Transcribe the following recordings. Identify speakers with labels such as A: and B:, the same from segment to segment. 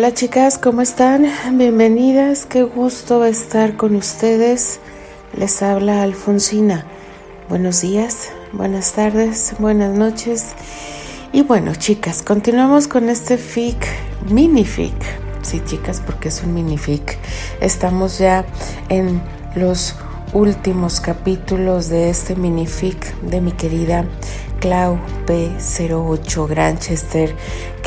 A: Hola chicas, ¿cómo están? Bienvenidas, qué gusto estar con ustedes. Les habla Alfonsina. Buenos días, buenas tardes, buenas noches. Y bueno, chicas, continuamos con este fic, mini fic. Sí, chicas, porque es un mini fic. Estamos ya en los últimos capítulos de este mini fic de mi querida Clau P08 Granchester,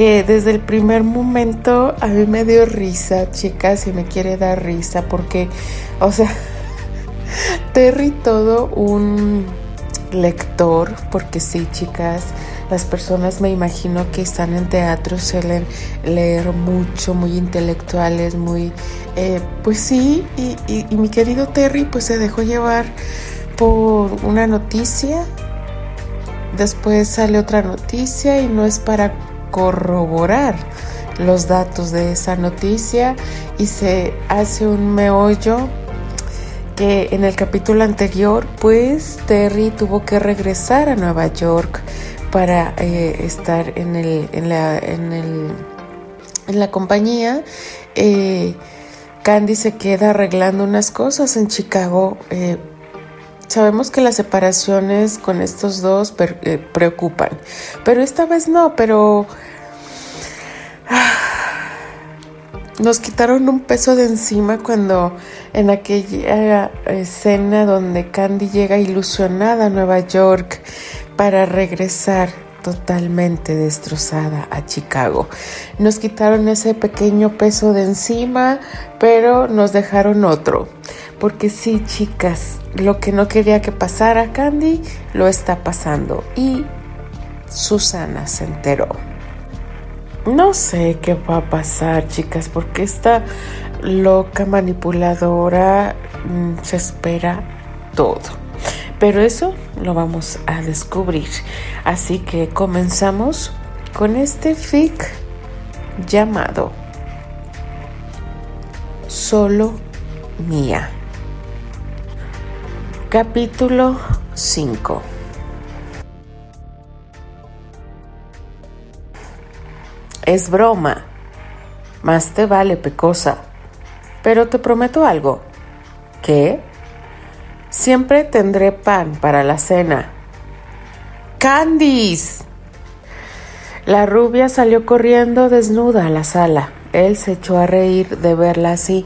A: desde el primer momento a mí me dio risa, chicas, y me quiere dar risa, porque, o sea, Terry todo un lector, porque sí, chicas, las personas me imagino que están en teatro suelen leer mucho, muy intelectuales, muy, eh, pues sí, y mi querido Terry pues se dejó llevar por una noticia Después sale otra noticia y no es para corroborar los datos de esa noticia y se hace un meollo que en el capítulo anterior pues Terry tuvo que regresar a Nueva York para eh, estar en, el, en, la, en, el, en la compañía. Eh, Candy se queda arreglando unas cosas en Chicago eh, Sabemos que las separaciones con estos dos eh, preocupan, pero esta vez no, pero ah, nos quitaron un peso de encima cuando en aquella escena donde Candy llega ilusionada a Nueva York para regresar totalmente destrozada a Chicago. Nos quitaron ese pequeño peso de encima, pero nos dejaron otro. Porque sí, chicas, lo que no quería que pasara Candy lo está pasando. Y Susana se enteró. No sé qué va a pasar, chicas, porque esta loca manipuladora mm, se espera todo. Pero eso lo vamos a descubrir. Así que comenzamos con este fic llamado Solo Mía. Capítulo 5 Es broma. Más te vale, pecosa. Pero te prometo algo. ¿Qué? Siempre tendré pan para la cena. ¡Candice! La rubia salió corriendo desnuda a la sala. Él se echó a reír de verla así.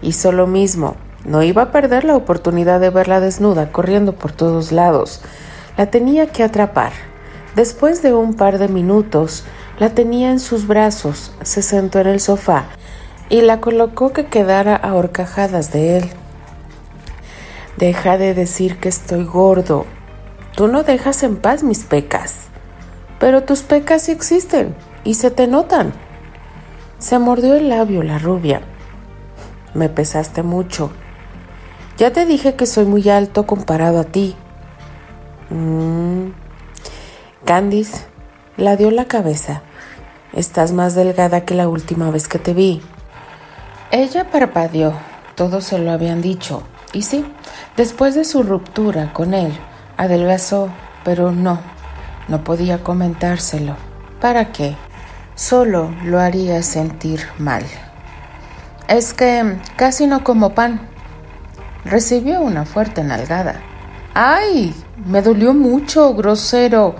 A: Hizo lo mismo. No iba a perder la oportunidad de verla desnuda, corriendo por todos lados. La tenía que atrapar. Después de un par de minutos, la tenía en sus brazos, se sentó en el sofá y la colocó que quedara a horcajadas de él. Deja de decir que estoy gordo. Tú no dejas en paz mis pecas. Pero tus pecas existen y se te notan. Se mordió el labio la rubia. Me pesaste mucho. Ya te dije que soy muy alto comparado a ti. Mm. Candice la dio la cabeza. Estás más delgada que la última vez que te vi. Ella parpadeó. Todos se lo habían dicho. Y sí, después de su ruptura con él, adelgazó, pero no, no podía comentárselo. ¿Para qué? Solo lo haría sentir mal. Es que casi no como pan, recibió una fuerte nalgada. ¡Ay! Me dolió mucho, grosero.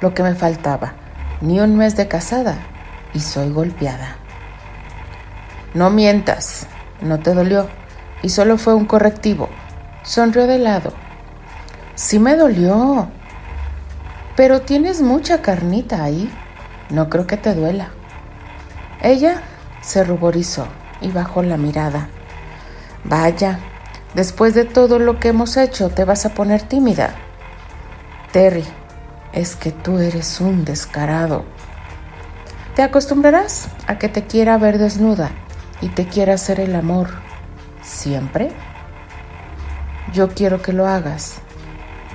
A: Lo que me faltaba. Ni un mes de casada y soy golpeada. No mientas, no te dolió y solo fue un correctivo. Sonrió de lado. Sí me dolió. Pero tienes mucha carnita ahí. No creo que te duela. Ella se ruborizó y bajó la mirada. Vaya, Después de todo lo que hemos hecho, te vas a poner tímida. Terry, es que tú eres un descarado. Te acostumbrarás a que te quiera ver desnuda y te quiera hacer el amor. ¿Siempre? Yo quiero que lo hagas,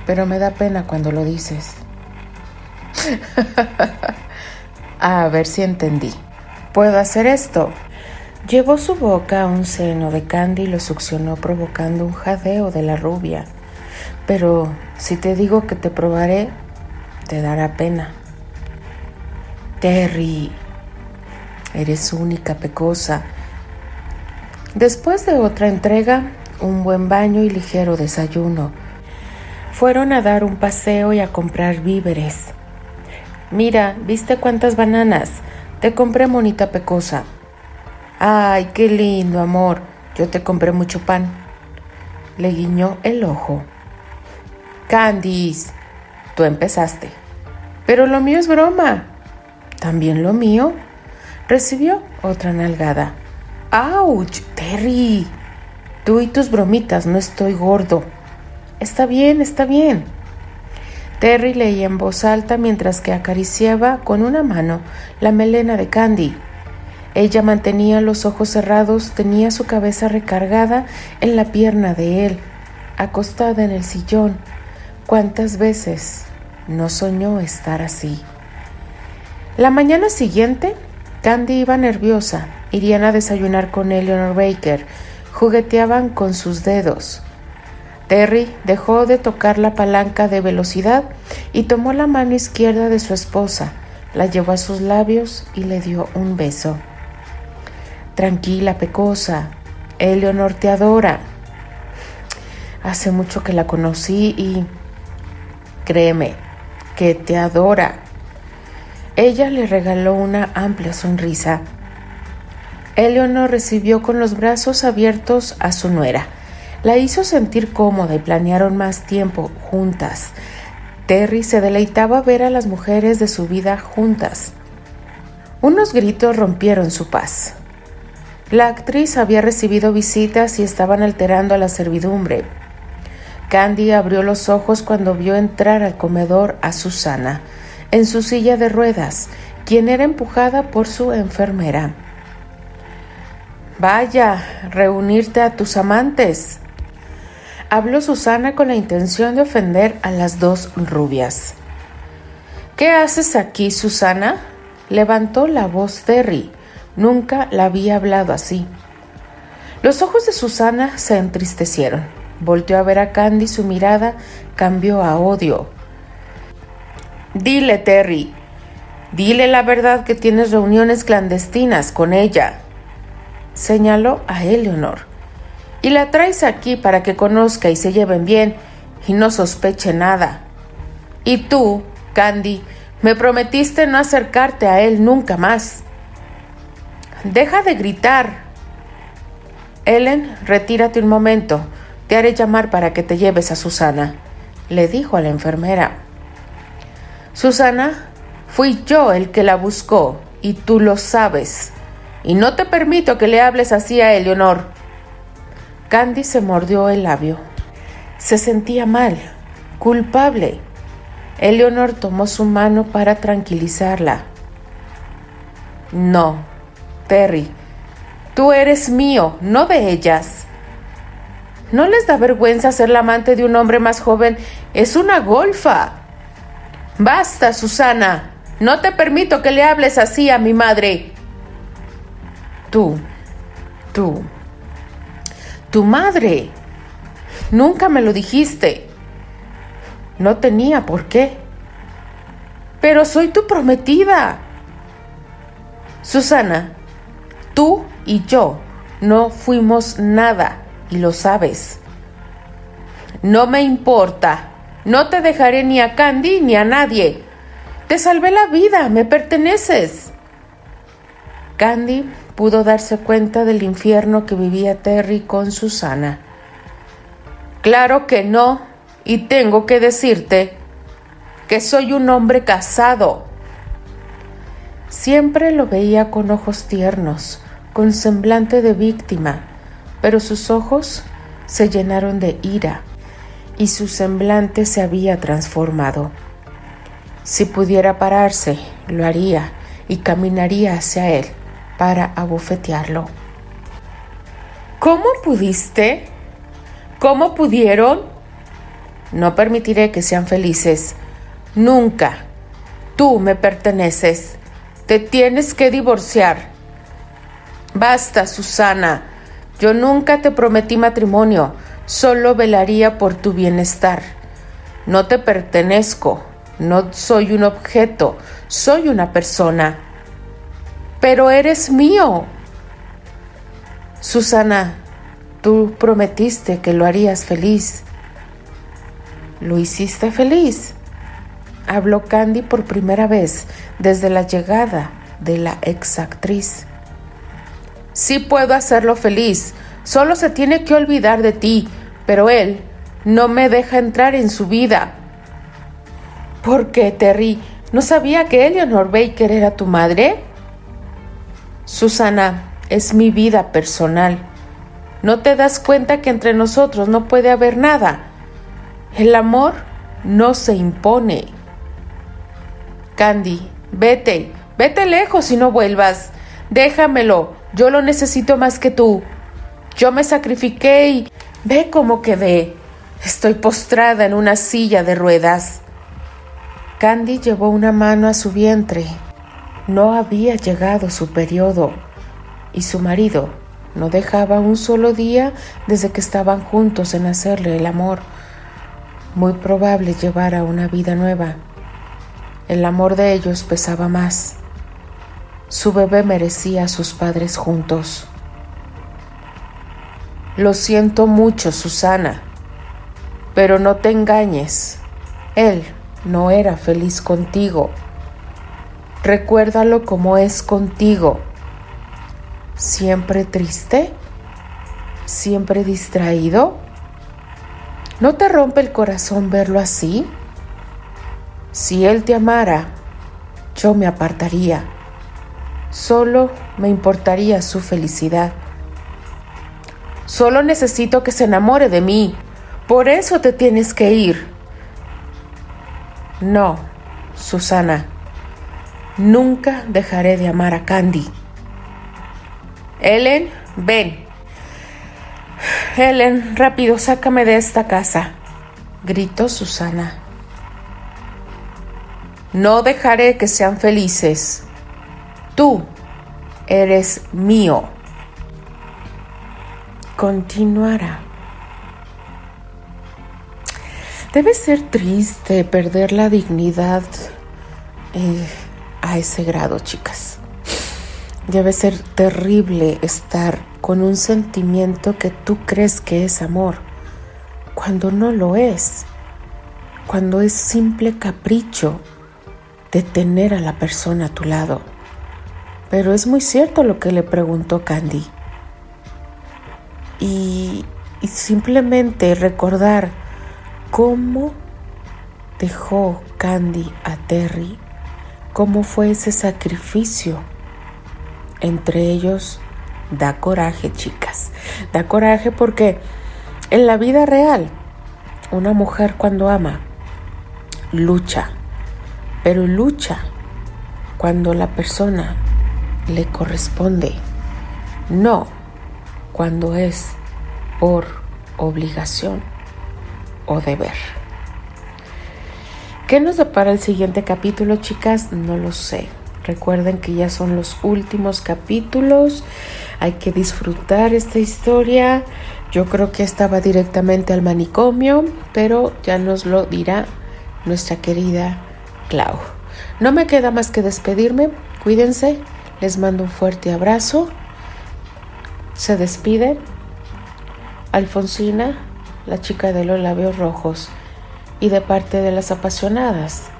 A: pero me da pena cuando lo dices. a ver si entendí. Puedo hacer esto Llevó su boca a un seno de Candy y lo succionó provocando un jadeo de la rubia. Pero si te digo que te probaré, te dará pena. Terry. Eres única, pecosa. Después de otra entrega, un buen baño y ligero desayuno. Fueron a dar un paseo y a comprar víveres. Mira, ¿viste cuántas bananas? Te compré monita pecosa. Ay, qué lindo, amor. Yo te compré mucho pan. Le guiñó el ojo. Candice, tú empezaste. Pero lo mío es broma. ¿También lo mío? Recibió otra nalgada. ¡Auch! Terry. Tú y tus bromitas, no estoy gordo. Está bien, está bien. Terry leía en voz alta mientras que acariciaba con una mano la melena de Candy. Ella mantenía los ojos cerrados, tenía su cabeza recargada en la pierna de él, acostada en el sillón. ¿Cuántas veces no soñó estar así? La mañana siguiente, Candy iba nerviosa. Irían a desayunar con Eleanor Baker. Jugueteaban con sus dedos. Terry dejó de tocar la palanca de velocidad y tomó la mano izquierda de su esposa, la llevó a sus labios y le dio un beso. Tranquila, pecosa, Eleonor te adora. Hace mucho que la conocí y créeme que te adora. Ella le regaló una amplia sonrisa. Eleonor recibió con los brazos abiertos a su nuera la hizo sentir cómoda y planearon más tiempo juntas. Terry se deleitaba ver a las mujeres de su vida juntas. Unos gritos rompieron su paz. La actriz había recibido visitas y estaban alterando a la servidumbre. Candy abrió los ojos cuando vio entrar al comedor a Susana, en su silla de ruedas, quien era empujada por su enfermera. Vaya, reunirte a tus amantes, habló Susana con la intención de ofender a las dos rubias. ¿Qué haces aquí, Susana? levantó la voz Terry. Nunca la había hablado así. Los ojos de Susana se entristecieron. Volteó a ver a Candy, su mirada cambió a odio. Dile, Terry, dile la verdad que tienes reuniones clandestinas con ella. Señaló a Eleanor y la traes aquí para que conozca y se lleven bien y no sospeche nada. Y tú, Candy, me prometiste no acercarte a él nunca más. Deja de gritar. Ellen, retírate un momento. Te haré llamar para que te lleves a Susana, le dijo a la enfermera. Susana, fui yo el que la buscó, y tú lo sabes. Y no te permito que le hables así a Eleonor. Candy se mordió el labio. Se sentía mal, culpable. Eleonor tomó su mano para tranquilizarla. No, Terry, tú eres mío, no de ellas. ¿No les da vergüenza ser la amante de un hombre más joven? Es una golfa. Basta, Susana. No te permito que le hables así a mi madre. Tú, tú, tu madre. Nunca me lo dijiste. No tenía por qué. Pero soy tu prometida. Susana, tú y yo no fuimos nada y lo sabes. No me importa. No te dejaré ni a Candy ni a nadie. Te salvé la vida, me perteneces. Candy pudo darse cuenta del infierno que vivía Terry con Susana. Claro que no, y tengo que decirte que soy un hombre casado. Siempre lo veía con ojos tiernos, con semblante de víctima, pero sus ojos se llenaron de ira y su semblante se había transformado. Si pudiera pararse, lo haría y caminaría hacia él para abofetearlo. ¿Cómo pudiste? ¿Cómo pudieron? No permitiré que sean felices. Nunca. Tú me perteneces. Te tienes que divorciar. Basta, Susana. Yo nunca te prometí matrimonio. Solo velaría por tu bienestar. No te pertenezco. No soy un objeto. Soy una persona. pero eres mío. Susana, tú prometiste que lo harías feliz. ¿Lo hiciste feliz? Habló Candy por primera vez desde la llegada de la exactriz. Sí puedo hacerlo feliz, solo se tiene que olvidar de ti, pero él no me deja entrar en su vida. ¿Por qué, Terry? ¿No sabía que Eleanor Baker era tu madre? Susana, es mi vida personal. ¿No te das cuenta que entre nosotros no puede haber nada? El amor no se impone. Candy, vete, vete lejos y no vuelvas. Déjamelo, yo lo necesito más que tú. Yo me sacrifiqué y ve cómo quedé. Estoy postrada en una silla de ruedas. Candy llevó una mano a su vientre. No había llegado su periodo y su marido no dejaba un solo día desde que estaban juntos en hacerle el amor. Muy probable llevara una vida nueva. El amor de ellos pesaba más. Su bebé merecía a sus padres juntos. Lo siento mucho, Susana, pero no te engañes. Él no era feliz contigo. Recuérdalo como es contigo. Siempre triste, siempre distraído. ¿No te rompe el corazón verlo así? Si él te amara, yo me apartaría. Solo me importaría su felicidad. Solo necesito que se enamore de mí. Por eso te tienes que ir. No, Susana. Nunca dejaré de amar a Candy. Ellen, ven. Ellen, rápido, sácame de esta casa, gritó Susana. No dejaré que sean felices. Tú eres mío. Continuará. Debe ser triste perder la dignidad eh, a ese grado, chicas. Debe ser terrible estar con un sentimiento que tú crees que es amor, cuando no lo es, cuando es simple capricho de tener a la persona a tu lado. Pero es muy cierto lo que le preguntó Candy. Y, simplemente recordar cómo dejó Candy a Terry, cómo fue ese sacrificio entre ellos, da coraje, chicas. Da coraje porque en la vida real, una mujer cuando ama, lucha pero lucha cuando la persona le corresponde, no cuando es por obligación o deber. ¿Qué nos depara el siguiente capítulo, chicas? No lo sé. Recuerden que ya son los últimos capítulos. Hay que disfrutar esta historia. Yo creo que estaba directamente al manicomio, pero ya nos lo dirá nuestra querida No me queda más que despedirme. Cuídense. Les mando un fuerte abrazo. Se despide Alfonsina, la chica de los labios rojos, y de parte de las apasionadas.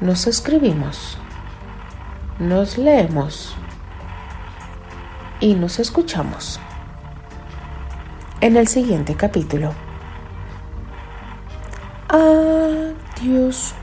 A: Nos escribimos, nos leemos y nos escuchamos en el siguiente capítulo. Adiós.